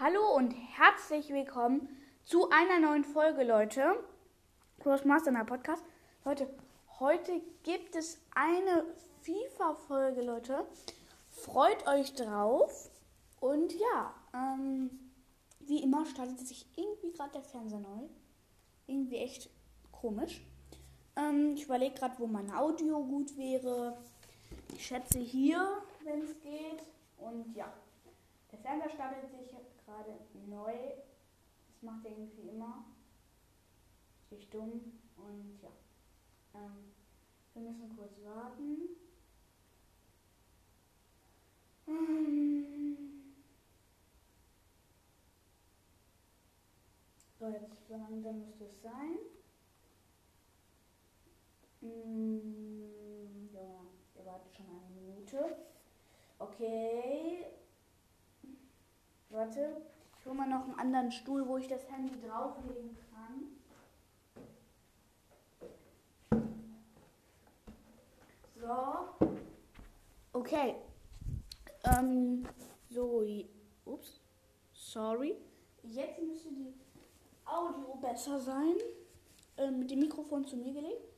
Hallo und herzlich willkommen zu einer neuen Folge, Leute. Crossmaster in der Podcast. Leute, heute gibt es eine FIFA-Folge, Leute. Freut euch drauf. Und ja, ähm, wie immer startet sich irgendwie gerade der Fernseher neu. Irgendwie echt komisch. Ähm, ich überlege gerade, wo mein Audio gut wäre. Ich schätze hier, wenn es geht. Und ja, der Fernseher startet sich gerade neu. Das macht er irgendwie immer. Sich dumm. Und ja. Ähm, wir müssen kurz warten. Ähm. So, jetzt so langsam müsste es sein. Mm, ja, ihr wartet schon eine Minute. Okay. Warte. Ich hole mal noch einen anderen Stuhl, wo ich das Handy drauflegen kann. So. Okay. Ähm, so. Ups. Sorry. Jetzt müsste die Audio besser sein. Ähm, mit dem Mikrofon zu mir gelegt.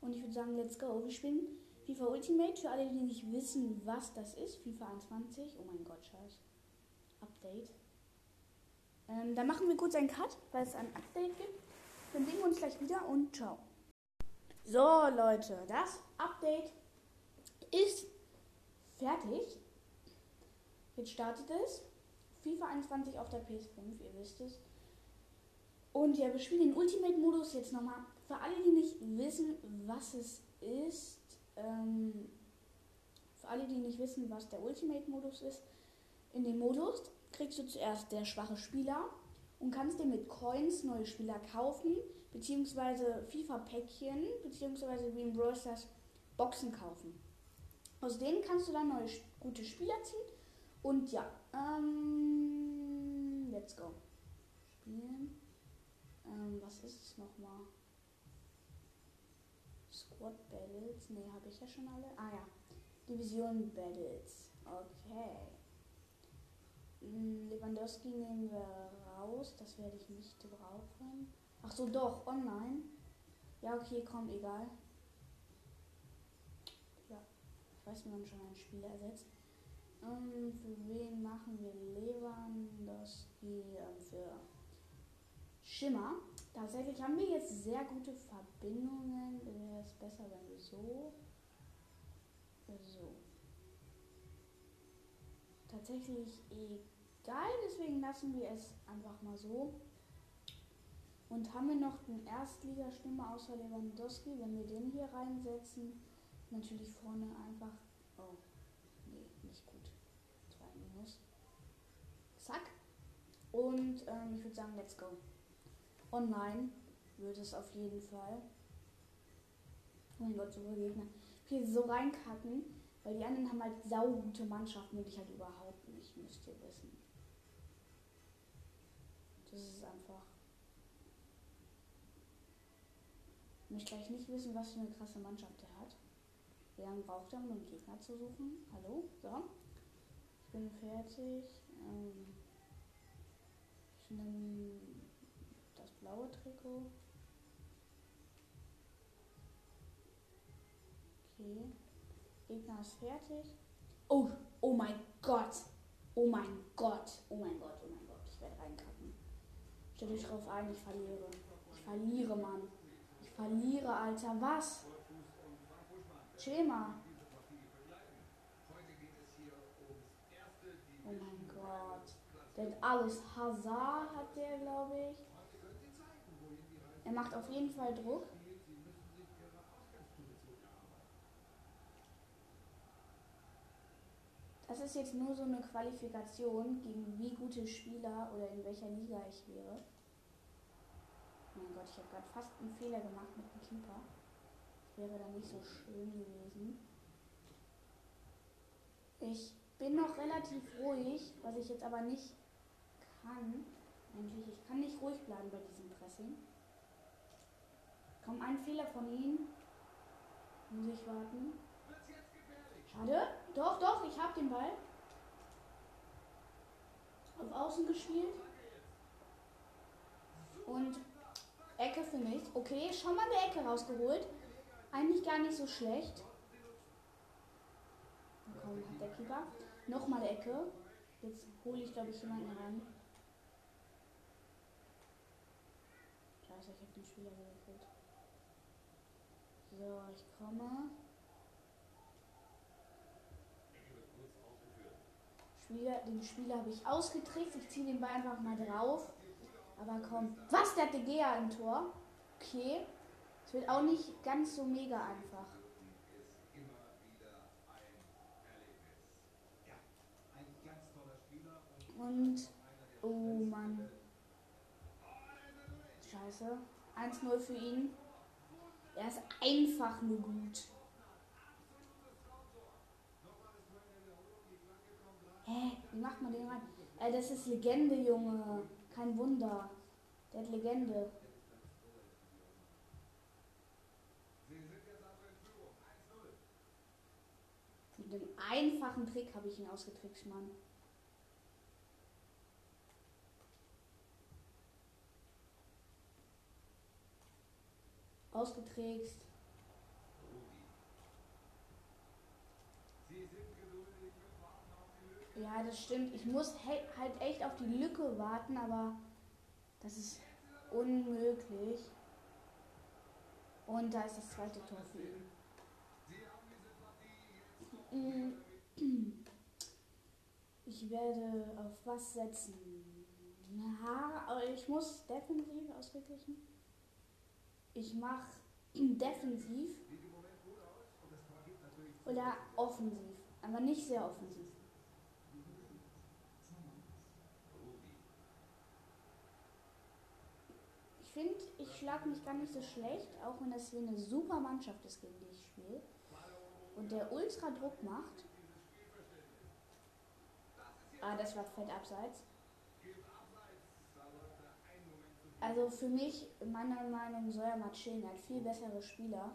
Und ich würde sagen, let's go. Wir spielen FIFA Ultimate. Für alle, die nicht wissen, was das ist. FIFA 21. Oh mein Gott, scheiße. Update. Ähm, dann machen wir kurz einen Cut, weil es ein Update gibt. Dann sehen wir uns gleich wieder und ciao. So, Leute, das Update ist fertig. Jetzt startet es. FIFA 21 auf der PS5, ihr wisst es. Und ja, wir spielen den Ultimate-Modus jetzt nochmal. Für alle, die nicht wissen, was es ist, ähm, für alle, die nicht wissen, was der Ultimate-Modus ist, in dem Modus kriegst du zuerst der schwache Spieler und kannst dir mit Coins neue Spieler kaufen, beziehungsweise FIFA-Päckchen, beziehungsweise wie in Brawl Boxen kaufen. Aus denen kannst du dann neue gute Spieler ziehen. Und ja, ähm, let's go. Spielen. Ähm, was ist es nochmal? Squad Battles. Ne, habe ich ja schon alle. Ah ja. Division Battles. Okay. Lewandowski nehmen wir raus. Das werde ich nicht brauchen. Ach so, doch. Online. Ja, okay, komm, egal. Ja. Ich weiß, wie man schon einen Spieler ersetzt. Ähm, für wen machen wir Lewandowski? Ähm, für Schimmer. Tatsächlich haben wir jetzt sehr gute Verbindungen. Wäre es besser, wenn wir so. So. Tatsächlich egal, deswegen lassen wir es einfach mal so. Und haben wir noch den Erstligastürmer außer Lewandowski, wenn wir den hier reinsetzen, natürlich vorne einfach. Oh, nee, nicht gut. Zwei Minus. Zack. Und ähm, ich würde sagen, let's go. Online wird es auf jeden Fall. Oh mein Gott, so viele Gegner. Hier so reinkacken, weil die anderen haben halt saugute Mannschaften und ich halt überhaupt nicht, müsst ihr wissen. Das ist einfach. Möchte gleich nicht wissen, was für eine krasse Mannschaft er hat. Wie lange braucht er, um einen Gegner zu suchen? Hallo? So. Ich bin fertig. Ähm, ich nehme das blaue Trikot. Okay. Gegner ist fertig. Oh, oh mein Gott. Oh mein Gott. Oh mein Gott, oh mein Gott. Ich werde reinkacken. Stell dich drauf ein, ich verliere. Ich verliere, Mann. Ich verliere, Alter. Was? Schema. Oh mein Gott. Der hat alles. Hazard hat der, glaube ich. Er macht auf jeden Fall Druck. Das ist jetzt nur so eine Qualifikation, gegen wie gute Spieler oder in welcher Liga ich wäre. Mein Gott, ich habe gerade fast einen Fehler gemacht mit dem Keeper. Das wäre dann nicht so schön gewesen. Ich bin noch relativ ruhig, was ich jetzt aber nicht kann. Eigentlich, ich kann nicht ruhig bleiben bei diesem Pressing. Kaum ein Fehler von ihm. Muss ich warten. Schade. Doch, doch, ich habe den Ball. Auf außen gespielt. Und Ecke für mich. Okay, schon mal eine Ecke rausgeholt. Eigentlich gar nicht so schlecht. Komm, hat der Keeper. Nochmal Ecke. Jetzt hole ich, glaube ich, jemanden ran. Scheiße, ich habe den Spieler gewechselt. So, ich komme. Spieler, den Spieler habe ich ausgetrickst. Ich ziehe den Ball einfach mal drauf. Aber komm. Was? Der hat De Gea im Tor. Okay. Es wird auch nicht ganz so mega einfach. Und. Oh Mann. Scheiße. 1-0 für ihn. Er ist einfach nur gut. Hä? Wie macht man den rein? Äh, das ist Legende, Junge. Kein Wunder. Der Legende. Mit einem einfachen Trick habe ich ihn ausgetrickst, Mann. Ausgetrickst. Ja, das stimmt. Ich muss halt echt auf die Lücke warten, aber das ist unmöglich. Und da ist das zweite Tor für ihn. Ich werde auf was setzen? Na, ich muss defensiv ausgeglichen. Ich mache defensiv oder offensiv, aber nicht sehr offensiv. Finde, ich schlage mich gar nicht so schlecht, auch wenn das hier eine super Mannschaft ist, gegen die ich spiele. Und der ultra Druck macht. Ah, das war fett abseits. Also für mich, meiner Meinung, mal chillen. Er hat viel bessere Spieler.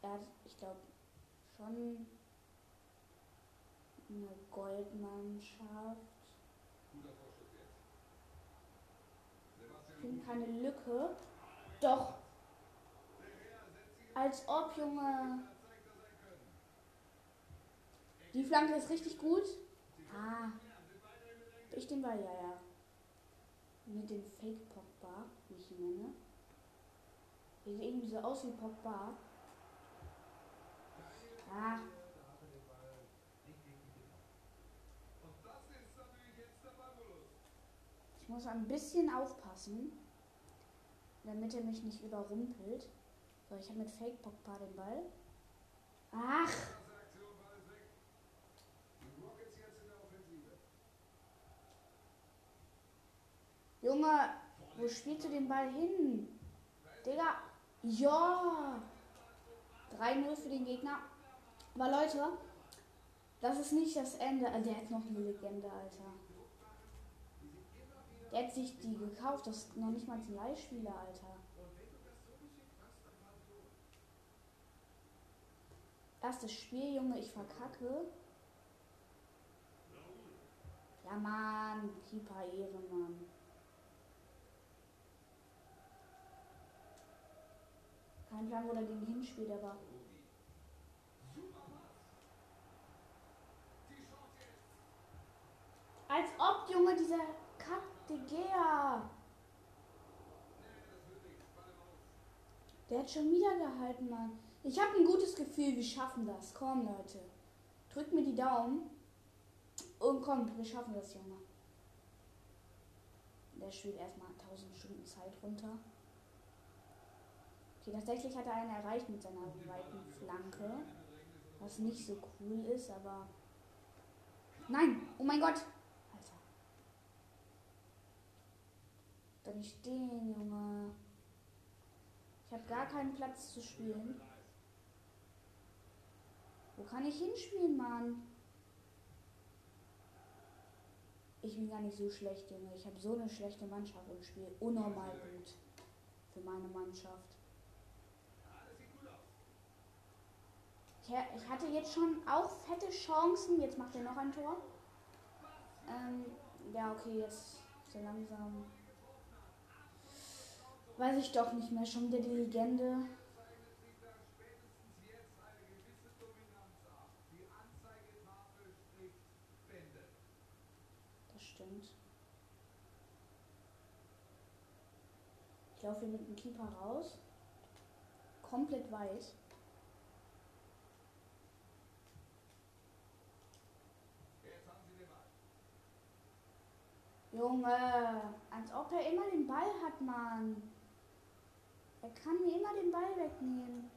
Er hat, ich glaube, schon eine Goldmannschaft. Ich finde keine Lücke. Doch. Als ob, Junge. Die Flanke ist richtig gut. Ah. Ich den Ball, ja, ja. Mit dem Fake Pogba, wie ich ihn nenne. Der sieht irgendwie so aus wie Pogba. Ah. Ich muss ein bisschen aufpassen, damit er mich nicht überrumpelt. So, ich habe mit Fake Pogba den Ball. Ach! Junge, wo spielst du den Ball hin? Digga, ja! 3-0 für den Gegner. Aber Leute, das ist nicht das Ende. Also, der hat noch eine Legende, Alter. Der hat sich die gekauft. Das ist noch nicht mal ein Leihspieler, Alter. Erstes Spiel, Junge, ich verkacke. Ja, Mann, Keeper Ehrenmann. Kein Plan, wo der gegen hinspielt, aber. Als ob, Junge, dieser de. Der hat schon wieder gehalten, Mann. Ich habe ein gutes Gefühl, wir schaffen das. Komm, Leute. Drückt mir die Daumen. Und kommt, wir schaffen das, Junge. Der spielt erstmal 1000 Stunden Zeit runter. Okay, tatsächlich hat er einen erreicht mit seiner weiten Flanke. Was nicht so cool ist, aber. Nein! Oh mein Gott! Alter. Doch nicht stehen, Junge. Ich habe gar keinen Platz zu spielen. Wo kann ich hinspielen, Mann? Ich bin gar nicht so schlecht, Junge. Ich habe so eine schlechte Mannschaft und spiele unnormal gut für meine Mannschaft. Ich hatte jetzt schon auch fette Chancen. Jetzt macht er noch ein Tor. Ja, okay, jetzt so langsam. Weiß ich doch nicht mehr. Schon wieder die Legende. Das stimmt. Ich laufe hier mit dem Keeper raus. Komplett weiß. Junge, als ob er immer den Ball hat, Mann. Er kann mir immer den Ball wegnehmen.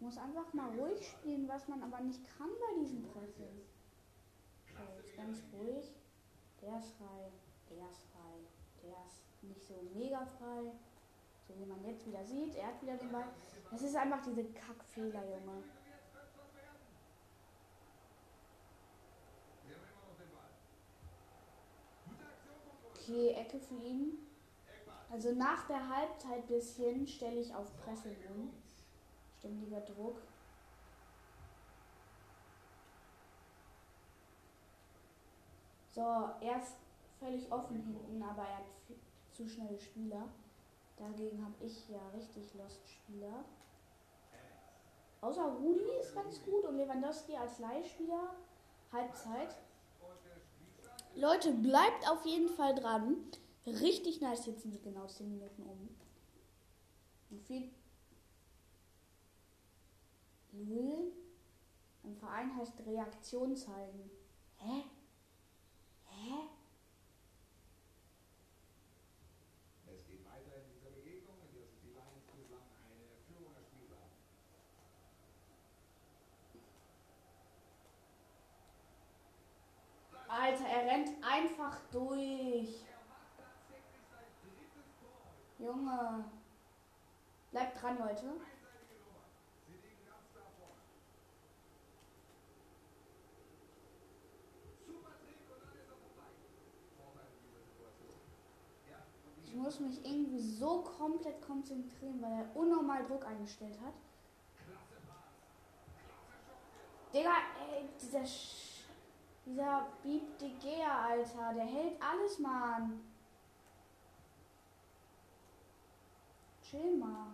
Muss einfach mal ruhig spielen, was man aber nicht kann bei diesem Pressing. So, jetzt ganz ruhig. Der ist frei, der ist frei, der ist nicht so mega frei. So wie man jetzt wieder sieht, er hat wieder den Ball. Das ist einfach diese Kackfehler, Junge. Okay, Ecke für ihn. Also nach der Halbzeit bisschen stelle ich auf Pressing um. Ständiger Druck. So, er ist völlig offen hinten, aber er hat zu schnelle Spieler. Dagegen habe ich ja richtig Lost Spieler. Außer Rudi ist ganz gut und Lewandowski als Leihspieler. Halbzeit. Leute, bleibt auf jeden Fall dran. Richtig nice. Jetzt sind sie genau 10 Minuten um. Und viel. Null. Ein Verein heißt Reaktion zeigen. Hä? Hä? Es geht weiter in dieser Begegnung, in der sich die Lions bislang eine Führung erspielt haben. Alter, er rennt einfach durch. Junge. Bleibt dran, Leute. Ich muss mich irgendwie so komplett konzentrieren, weil er unnormal Druck eingestellt hat. Digga, ey, dieser Sch dieser Beep de Gea, Alter, der hält alles, Mann. Chill mal.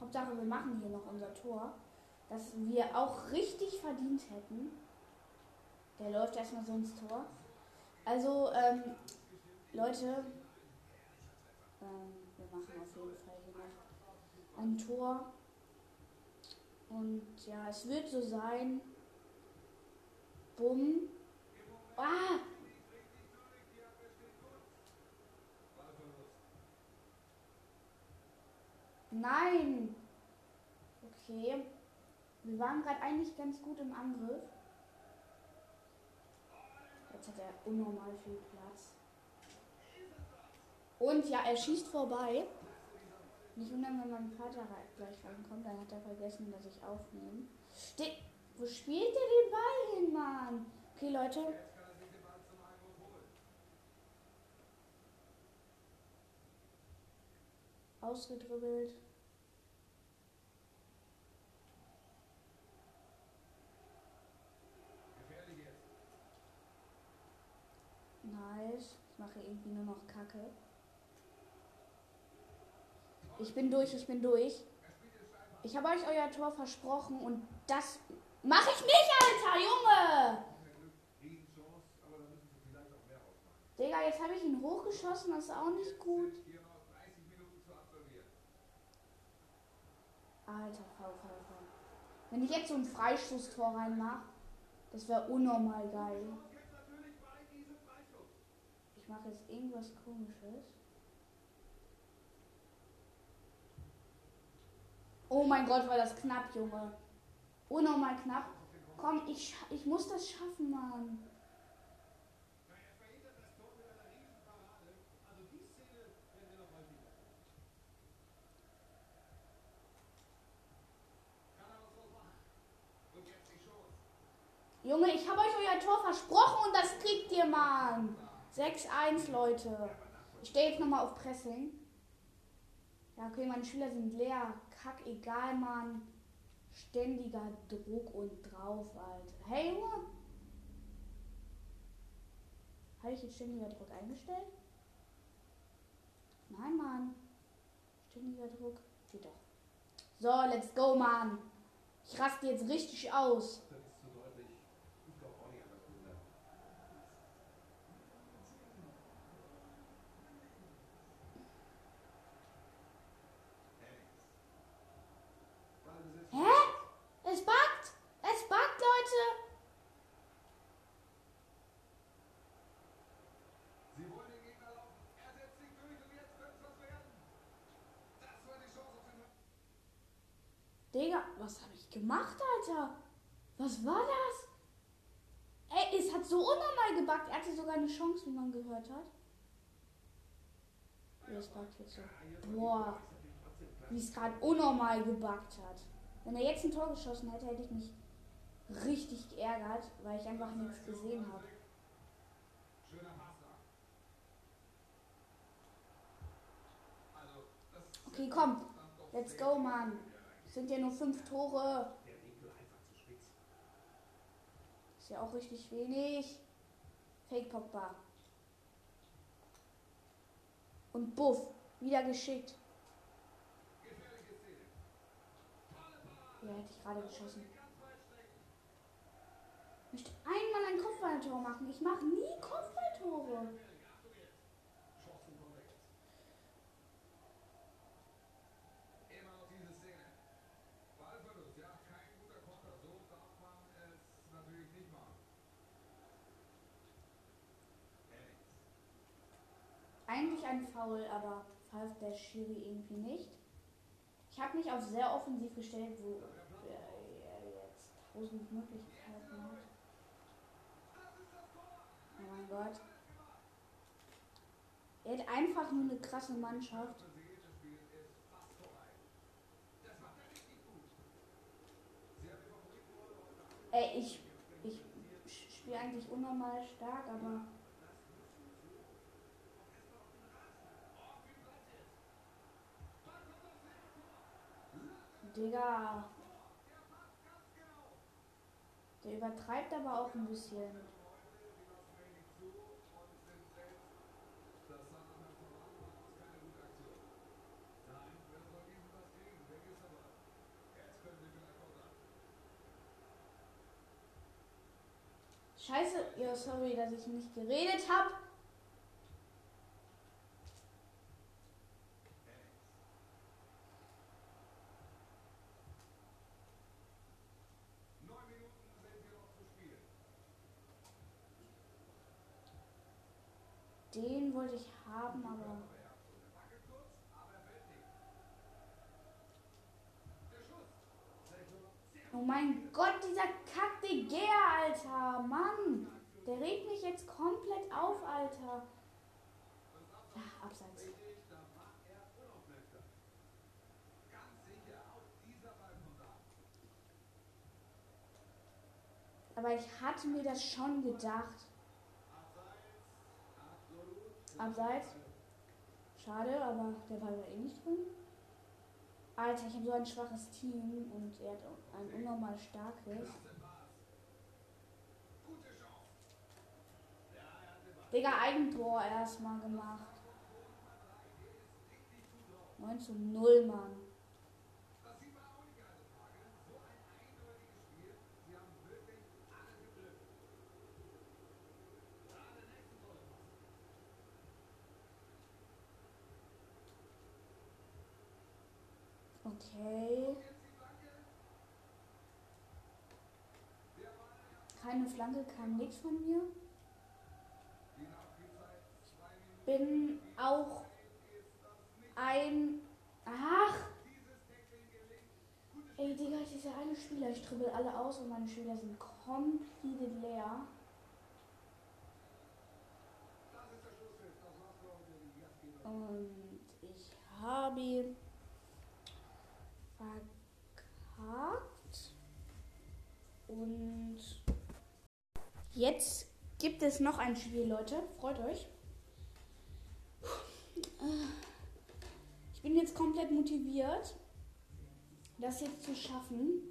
Hauptsache, wir machen hier noch unser Tor. Das wir auch richtig verdient hätten. Der läuft erstmal so ins Tor. Also, ähm, Leute, ähm, wir machen auf jeden Fall hier noch ein Tor. Und ja, es wird so sein. Bumm. Ah! Nein! Okay. Wir waren gerade eigentlich ganz gut im Angriff. Jetzt hat er unnormal viel Platz. Und ja, er schießt vorbei. Nicht wundern, wenn mein Vater rei- gleich reinkommt, dann hat er vergessen, dass ich aufnehme. Ste Wo spielt der den Ball hin, Mann? Okay, Leute. Ausgedribbelt. Nice. Ich mache irgendwie nur noch Kacke. Ich bin durch, ich bin durch. Ich habe euch euer Tor versprochen und das mache ich nicht, Alter, Junge! Digga, jetzt habe ich ihn hochgeschossen, das ist auch nicht gut. Hier noch 30 Minuten zu absolvieren. Alter, faul, faul, faul. Wenn ich jetzt so ein Freistoßtor reinmache, das wäre unnormal geil. Ich mache jetzt irgendwas komisches. Oh mein Gott, war das knapp, Junge. Unnormal knapp. Komm, ich, ich muss das schaffen, Mann. Junge, ich habe euch euer Tor versprochen und das kriegt ihr, Mann. 6-1, Leute. Ich stehe jetzt nochmal auf Pressing. Ja, okay, meine Schüler sind leer. Kack, egal, Mann. Ständiger Druck und drauf, Alter. Hey, Junge! Habe ich jetzt ständiger Druck eingestellt? Nein, Mann. Ständiger Druck. Geht doch. So, let's go, Mann. Ich raste jetzt richtig aus. Das ist zu deutlich. Ich glaube auch nicht an das Wunder. Hennings. Ballbesitz. Hä? Es backt! Es backt, Leute! Sie wollen den Gegner laufen. Er setzt sich durch und jetzt könnte es was werden. Das war die Chance auf den Digga, was habe ich gemacht, Alter? Was war das? Ey, es hat so unnormal gebackt. Er hatte sogar eine Chance, wie man gehört hat. Es backt jetzt so. Boah, wie es gerade unnormal gebackt hat. Wenn er jetzt ein Tor geschossen hätte, hätte ich mich richtig geärgert, weil ich einfach nichts gesehen habe. Das Okay, komm. Let's go, Mann. Sind ja nur fünf Tore. der Winkel einfach zu spitz. Ist ja auch richtig wenig. Fake Pogba. Und Buff. Wieder geschickt. Ja, hätte ich gerade geschossen. Ich möchte einmal ein Kopfballtor machen. Ich mache nie Kopfballtore. Chancen kommen jetzt. Immer noch diese Szene. Ballverlust, ja, kein guter Konter. So darf man es natürlich nicht machen. Hennings. Eigentlich ein Foul, aber pfeift der Schiri irgendwie nicht. Ich habe mich auf sehr offensiv gestellt, wo er er jetzt tausend Möglichkeiten hat. Oh mein Gott. Er hat einfach nur eine krasse Mannschaft. Ey, ich, ich spiele eigentlich unnormal stark, aber Digga. Der übertreibt aber auch ein bisschen. Scheiße, ja, sorry, dass ich nicht geredet habe. Neun Minuten sind hier noch zu spielen. Den wollte ich haben, aber. Er er Oh mein Gott, dieser Kack de Gea, Alter. Mann. Der regt mich jetzt komplett auf, Alter. Ja, abseits. er. Aber ich hatte mir das schon gedacht. Abseits. Schade, aber der Ball war eh nicht drin. Alter, ich habe so ein schwaches Team und er hat ein unnormal starkes. Digga, Eigentor erstmal gemacht. 9 zu 0, Mann. Das sieht man auch nicht alle Tage. So ein eindeutiges Spiel. Sie haben wirklich alle geblüfft. Da der nächste tolle Pass. Okay. Keine Flanke, kam nichts von mir. Bin auch ein. Ach! Ey, Digga, dieser eine Spieler, ich dribbel alle aus und meine Spieler sind komplett leer. Ist. Und ich habe Und jetzt gibt es noch ein Spiel, Leute. Freut euch. Ich bin jetzt komplett motiviert, das jetzt zu schaffen.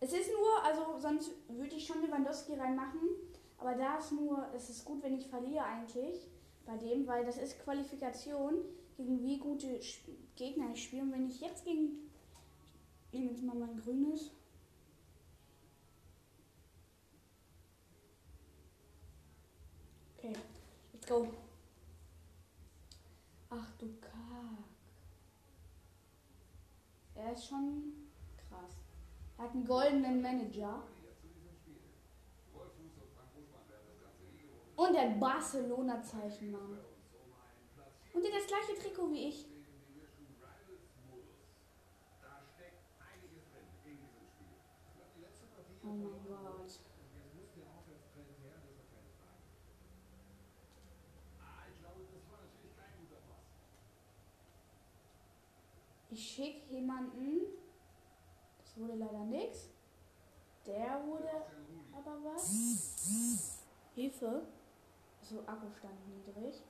Es ist nur, also sonst würde ich schon Lewandowski reinmachen, aber da ist nur, es ist gut, wenn ich verliere eigentlich bei dem, weil das ist Qualifikation, gegen wie gute Gegner ich spiele. Und wenn ich jetzt gegen, nehme jetzt mal mein grünes. Okay, let's go. Ach du Kack. Er ist schon krass. Er hat einen goldenen Manager. Und ein Barcelona-Zeichen, Mann. Und der das gleiche Trikot wie ich. Da steckt einiges drin in diesem Spiel. Ich glaube, die letzte Partie Oh mein Gott. Jetzt muss der Aufwärtstrend her, das ist keine Frage. Ah, ich glaube, das war natürlich kein guter Pass. Ich schicke jemanden. Das wurde leider nix. Der wurde aber was. Hilfe. So, Akkustand niedrig.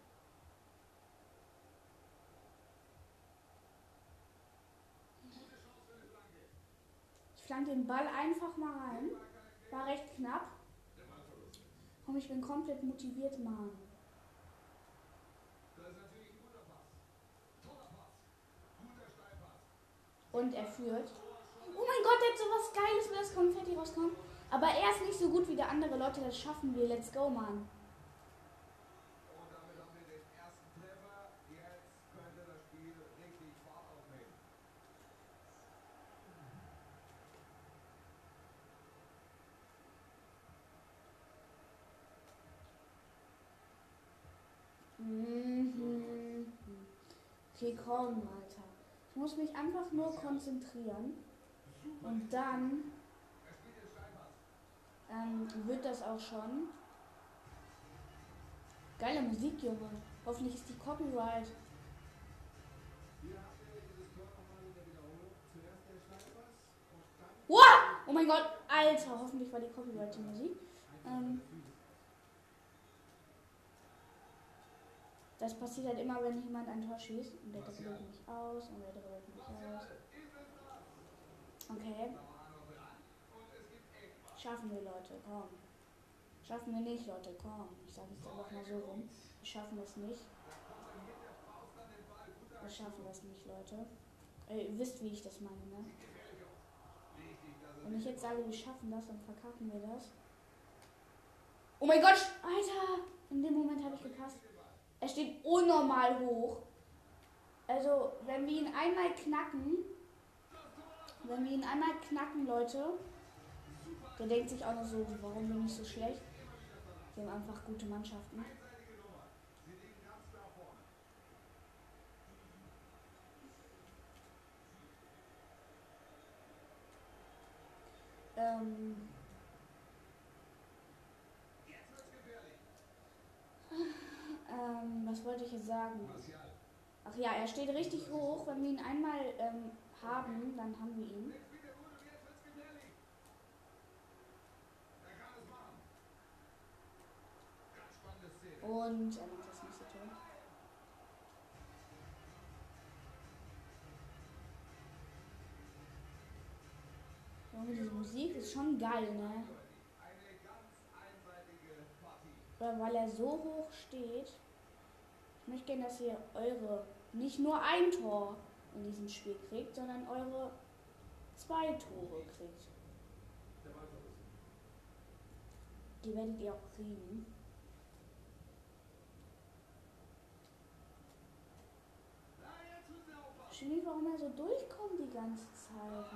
Flank den Ball einfach mal rein. War recht knapp. Komm, ich bin komplett motiviert, Mann. Und er führt. Oh mein Gott, der hat sowas Geiles, wenn das Konfetti rauskommt. Aber er ist nicht so gut wie der andere Leute, das schaffen wir. Let's go, Mann. Und damit haben wir den ersten Treffer. Jetzt könnte das Spiel richtig Fahrt aufnehmen. Mhm. Okay, komm, Alter. Ich muss mich einfach nur konzentrieren. Und dann ähm, wird das auch schon. Geile Musik, Junge. Hoffentlich ist die Copyright. Oh mein Gott, Alter. Hoffentlich war die Copyright die Musik. Ähm, das passiert halt immer, wenn jemand ein Tor schießt. Und der dribbelt mich aus und der dribbelt mich aus. Okay. Schaffen wir, Leute, komm. Schaffen wir nicht, Leute, komm. Ich sage es einfach mal so rum. Wir schaffen das nicht. Wir schaffen das nicht, Leute. Äh, ihr wisst, wie ich das meine, ne? Wenn ich jetzt sage, wir schaffen das, dann verkacken wir das. Oh mein Gott, Alter! In dem Moment habe ich gepasst. Er steht unnormal hoch. Also, wenn wir ihn einmal knacken, wenn wir ihn einmal knacken, Leute, der denkt sich auch noch so, warum bin ich so schlecht? Wir haben einfach gute Mannschaften. Ähm, ähm, was wollte ich jetzt sagen? Ach ja, er steht richtig hoch. Wenn wir ihn einmal ähm, haben, dann haben wir ihn. Und er macht das nächste Tor. Junge, diese Musik ist schon geil, ne? Oder weil er so hoch steht. Ich möchte gerne, dass ihr eure nicht nur ein Tor in diesem Spiel kriegt, sondern eure zwei Tore kriegt. Die werdet ihr auch kriegen. Ich weiß nicht, warum er so durchkommt die ganze Zeit.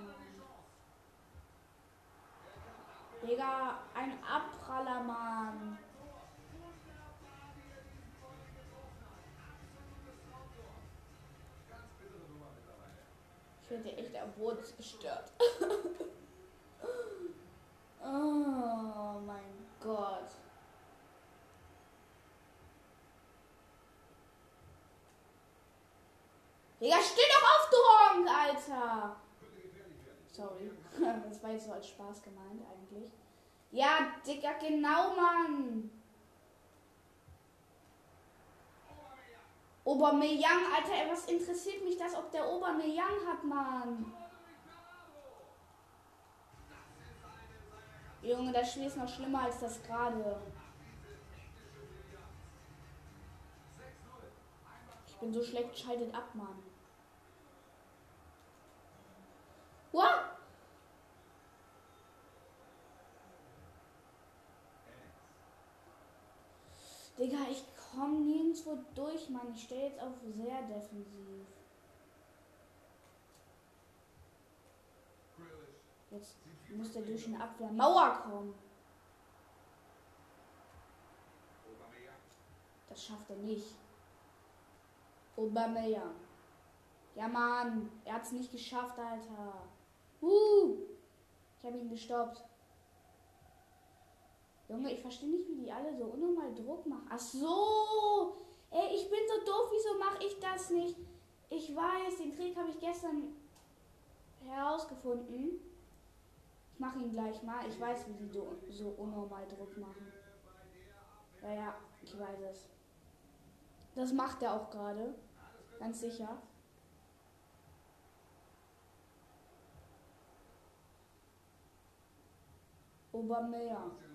Digga, ein Abpraller, Ich werde echt am Boden zerstört. oh mein Gott. Digga, steh doch auf, du Honk, Alter! Sorry. Das war jetzt so als Spaß gemeint, eigentlich. Ja, Digga, genau, Mann! Aubameyang, Alter, was interessiert mich das, ob der Aubameyang hat, Mann? Junge, das Spiel ist noch schlimmer als das gerade. Ich bin so schlecht, schaltet ab, Mann. What? Digga, ich komme nirgendwo durch, Mann. Ich stelle jetzt auf sehr defensiv. Jetzt muss der durch eine Abwehrmauer kommen. Das schafft er nicht. Aubameyang. Ja, Mann. Er hat es nicht geschafft, Alter. Uh. Ich habe ihn gestoppt. Junge, ich verstehe nicht, wie die alle so unnormal Druck machen. Ach so. Ey, ich bin so doof. Wieso mache ich das nicht? Ich weiß, den Trick habe ich gestern herausgefunden. Ich mache ihn gleich mal. Ich weiß, wie die so, unnormal Druck machen. Ja, ja, ich weiß es. Das macht er auch gerade. Ganz sicher. Aubameyang.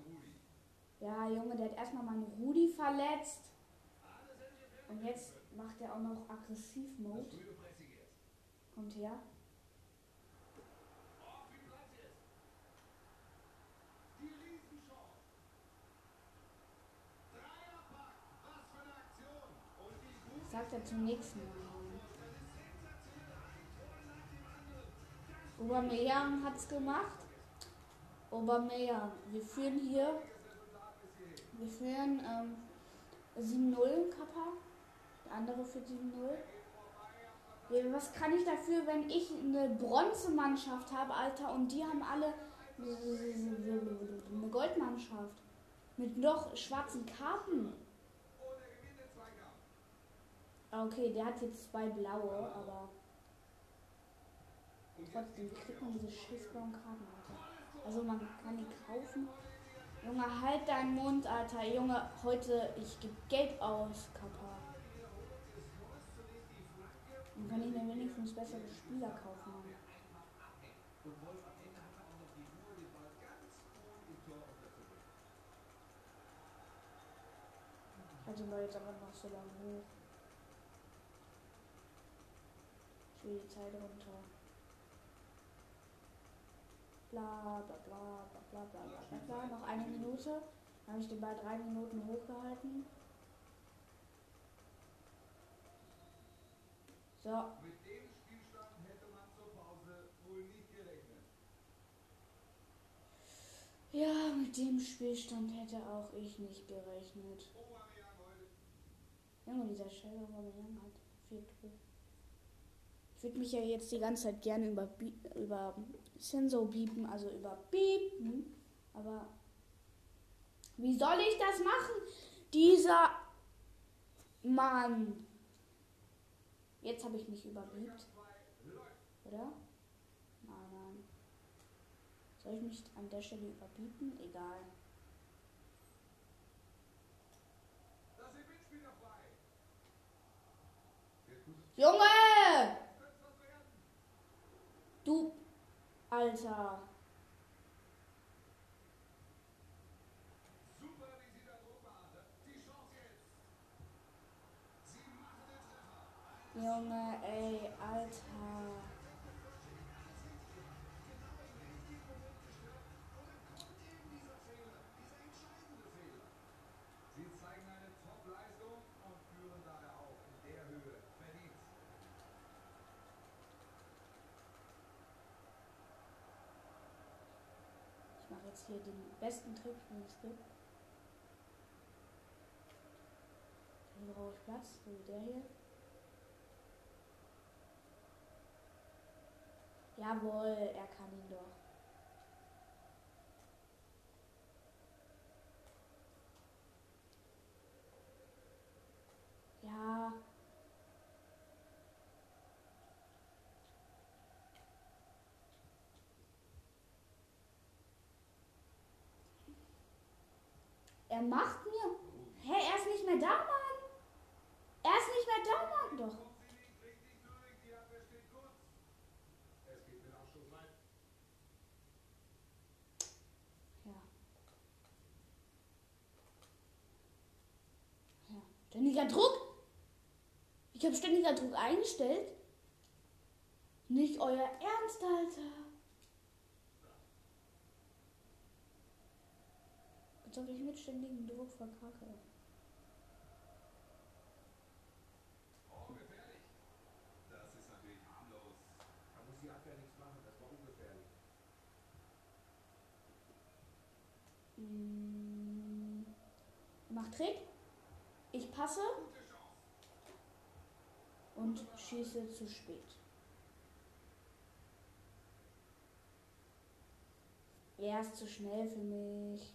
Ja, Junge, der hat erstmal meinen Rudi verletzt. Und jetzt macht er auch noch Aggressiv-Mode. Kommt her. Sagt er zum nächsten Mal. Aubameyang hat's gemacht. Aubameyang. Wir führen hier. Wir führen ähm, 7-0 Kappa. Der andere führt 7-0. Was kann ich dafür, wenn ich eine Bronzemannschaft habe, Alter, und die haben alle eine Goldmannschaft mit noch schwarzen Karten? Ah, okay, der hat jetzt zwei blaue, aber trotzdem kriegt man diese scheißblauen Karten, Alter. Also man kann die kaufen. Junge, halt deinen Mund, Alter. Junge, heute, ich gebe Geld aus, Kappa. Dann kann ich mir wenigstens bessere Spieler kaufen. Also war jetzt aber noch so lange hoch. Ich will die Zeit runter. Bla bla bla bla bla bla bla bla. Noch eine Minute. Dann habe ich den Ball drei Minuten hochgehalten. So. Mit dem Spielstand hätte man zur Pause wohl nicht gerechnet. Ja, mit dem Spielstand hätte auch ich nicht gerechnet. Junge, dieser Scheiße Aubameyang hat vier Tore. Ich würde mich ja jetzt die ganze Zeit gerne über, über Sensor biepen, also über biepen. Aber wie soll ich das machen? Dieser Mann. Jetzt habe ich mich überbiebt. Oder? Nein, nein. Soll ich mich an der Stelle überbieten? Egal. Junge! Du. Alter. Junge, ey, Alter. Sie zeigen eine Top-Leistung und führen daher auch in der Höhe verdient. Ich mache jetzt hier den besten Trick, den es gibt. Hier brauche ich Platz, so der hier. Jawohl, er kann ihn doch. Ja. Er macht mir. Hä, er ist nicht mehr da, Mann. Er ist nicht mehr da, Mann. Doch. Ständiger Druck? Ich habe ständiger Druck eingestellt. Nicht euer Ernst, Alter. Als ich mit ständigem Druck verkacke. Oh, gefährlich. Das ist natürlich harmlos. Da muss die Abwehr nichts machen, das war ungefährlich. Mm. Mach Trick. Ich passe und schieße zu spät. Er ist zu schnell für mich.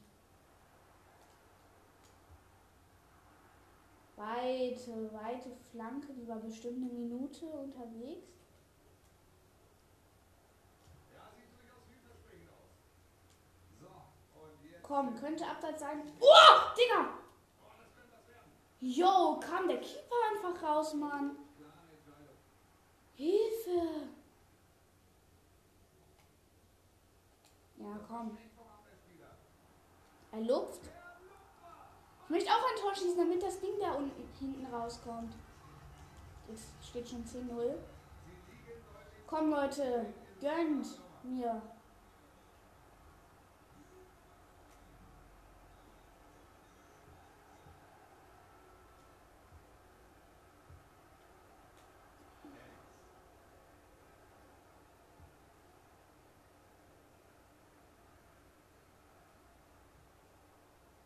Weite, weite Flanke, die war bestimmt eine Minute unterwegs. Komm, könnte Abseits sein. Oh, Digga! Jo, kam der Keeper einfach raus, Mann. Hilfe! Ja, komm. Er lupft. Ich möchte auch ein Tor schießen, damit das Ding da unten hinten rauskommt. Jetzt steht schon 10-0. Komm Leute, gönnt mir.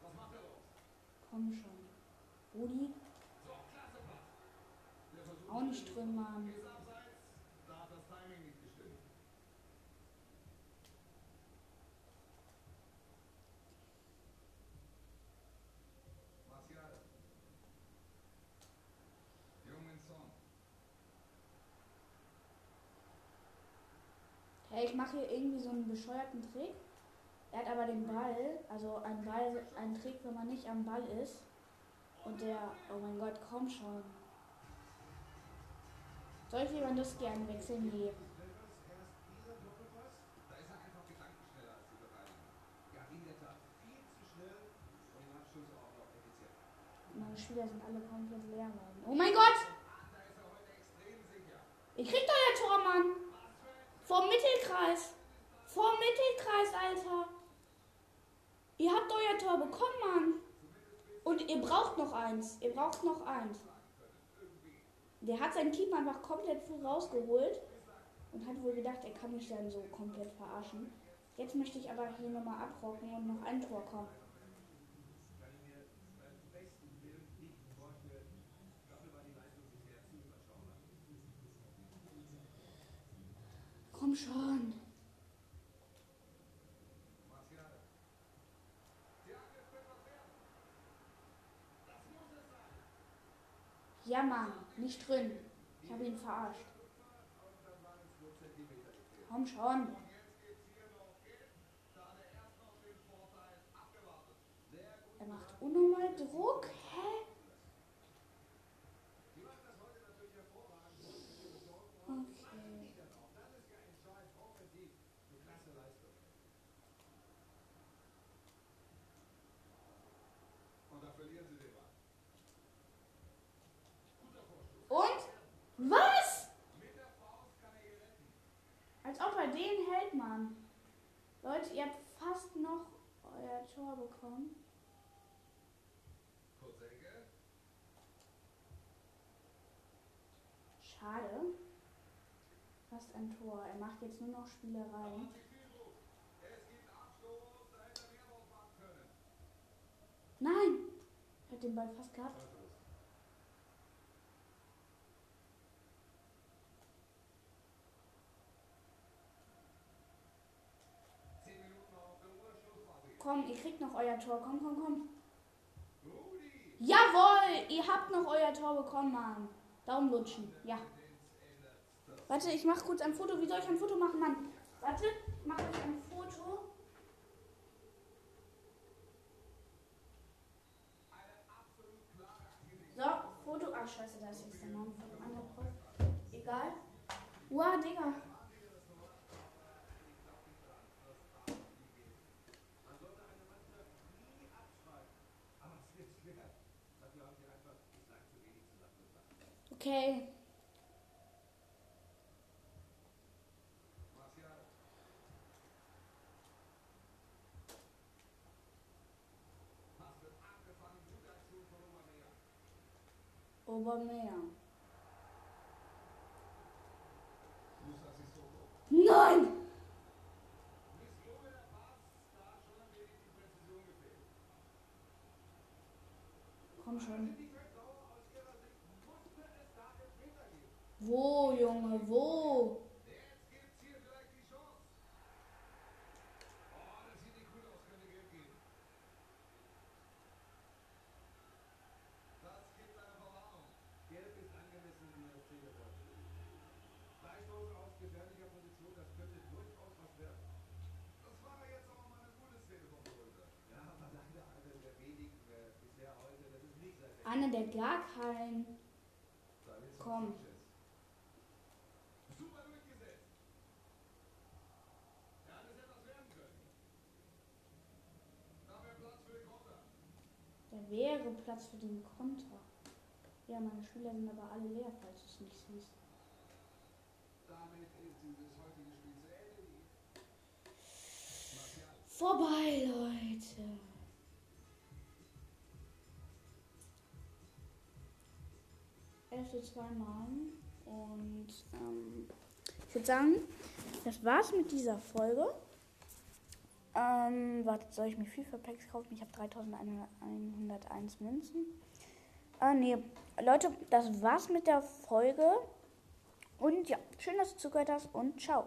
Was macht er los? Komm schon. Rudi, So, klasse Pass. Der Versuch auch nicht drin, Mann. ist abseits. Da hat das Timing nicht gestimmt. Martial. Jungen Song. Hey, ich mache hier irgendwie so einen bescheuerten Trick. Er hat aber den Ball, also ein Ball, ein Trick, wenn man nicht am Ball ist. Und der, oh mein Gott, komm schon. Soll ich Lewandowski einwechseln? Nee. Da ist einfach gedankenschneller als die Verteidiger. Ja, in der Tat viel zu schnell und im Abschluss auch noch effizient. Meine Spieler sind alle komplett leer, Mann. Oh mein Gott! Er sicher. Ihr kriegt euer Tor, Mann! Vom Mittelkreis! Vom Mittelkreis, Alter! Ihr habt euer Tor bekommen, Mann! Und ihr braucht noch eins. Ihr braucht noch eins. Der hat seinen Keeper einfach komplett früh rausgeholt und hat wohl gedacht, er kann mich dann so komplett verarschen. Jetzt möchte ich aber hier nochmal abrocken und noch ein Tor kommen. Komm schon. Sein. Ja, Mann. Nicht drin. Ich habe ihn verarscht. Und. Komm schon. Und jetzt geht's hier noch gelb. Da hat er erst noch den Vorteil abgewartet. Sehr gut. Er macht unnormal Druck. Hä? Die machen das heute natürlich hervorragend. Und Okay. dann auch. Das ist ja entscheidend. Offensiv. Eine klasse Leistung. Und da verlieren sie den Ball. Guter Vorstoß. Und? Was? Mit der Faust kann er ihn retten. Als ob er den hält, Mann. Leute, ihr habt fast noch euer Tor bekommen. Schade. Fast ein Tor. Er macht jetzt nur noch Spielereien. Er. Nein! Er hat den Ball fast gehabt. Ballverlust. Zehn Minuten auf der Uhr. Schlussphase. Komm, ihr kriegt noch euer Tor. Komm, komm, komm. Jawohl! Ihr habt noch euer Tor bekommen, Mann. Daumen lutschen. Ja. Warte, ich mach kurz ein Foto. Wie soll ich ein Foto machen, Mann? Warte, ich mache euch ein Foto. So, Foto. Ah, scheiße, da ist jetzt Egal. Wow, Digga. Okay. Martial. Pass wird abgefangen, gute Aktion von Aubameyang. Obermeer. Musa Sissoko. Nein! Misslungen der Pass, da hat schon ein wenig die Präzision gefehlt. Komm schon. Die Feldauer aus ihrer Sicht musste es da Elfmeter geben. Wo, Junge, wo? Jetzt gibt's hier vielleicht die Chance. Oh, das sieht nicht gut aus, könnte Geld geben. Das gibt eine Verwarnung. Gelb ist angemessen äh, Fehlerwort. Freistoß aus gefährlicher Position, das könnte durchaus was werden. Das war ja jetzt auch mal eine gute Szene vom Torhüter. Ja, aber leider eine der wenigen äh, bisher heute. Das ist nicht sehr Einer, der gar kein. Davinson Komm. Sanchez. Super durchgesetzt. Ja, das hätte was werden können. Da wäre Platz für den Konter. Da wäre Platz für den Konter. Ja, meine Schüler sind aber alle leer, falls es nicht. Damit ist. Vorbei, Leute. Erste zweimal. Und ähm, ich würde sagen, das war's mit dieser Folge. Ähm, wartet, soll ich mir FIFA-Packs kaufen? Ich habe 3101 Münzen. Ah, nee. Leute, das war's mit der Folge. Und ja, schön, dass du zugehört hast und ciao.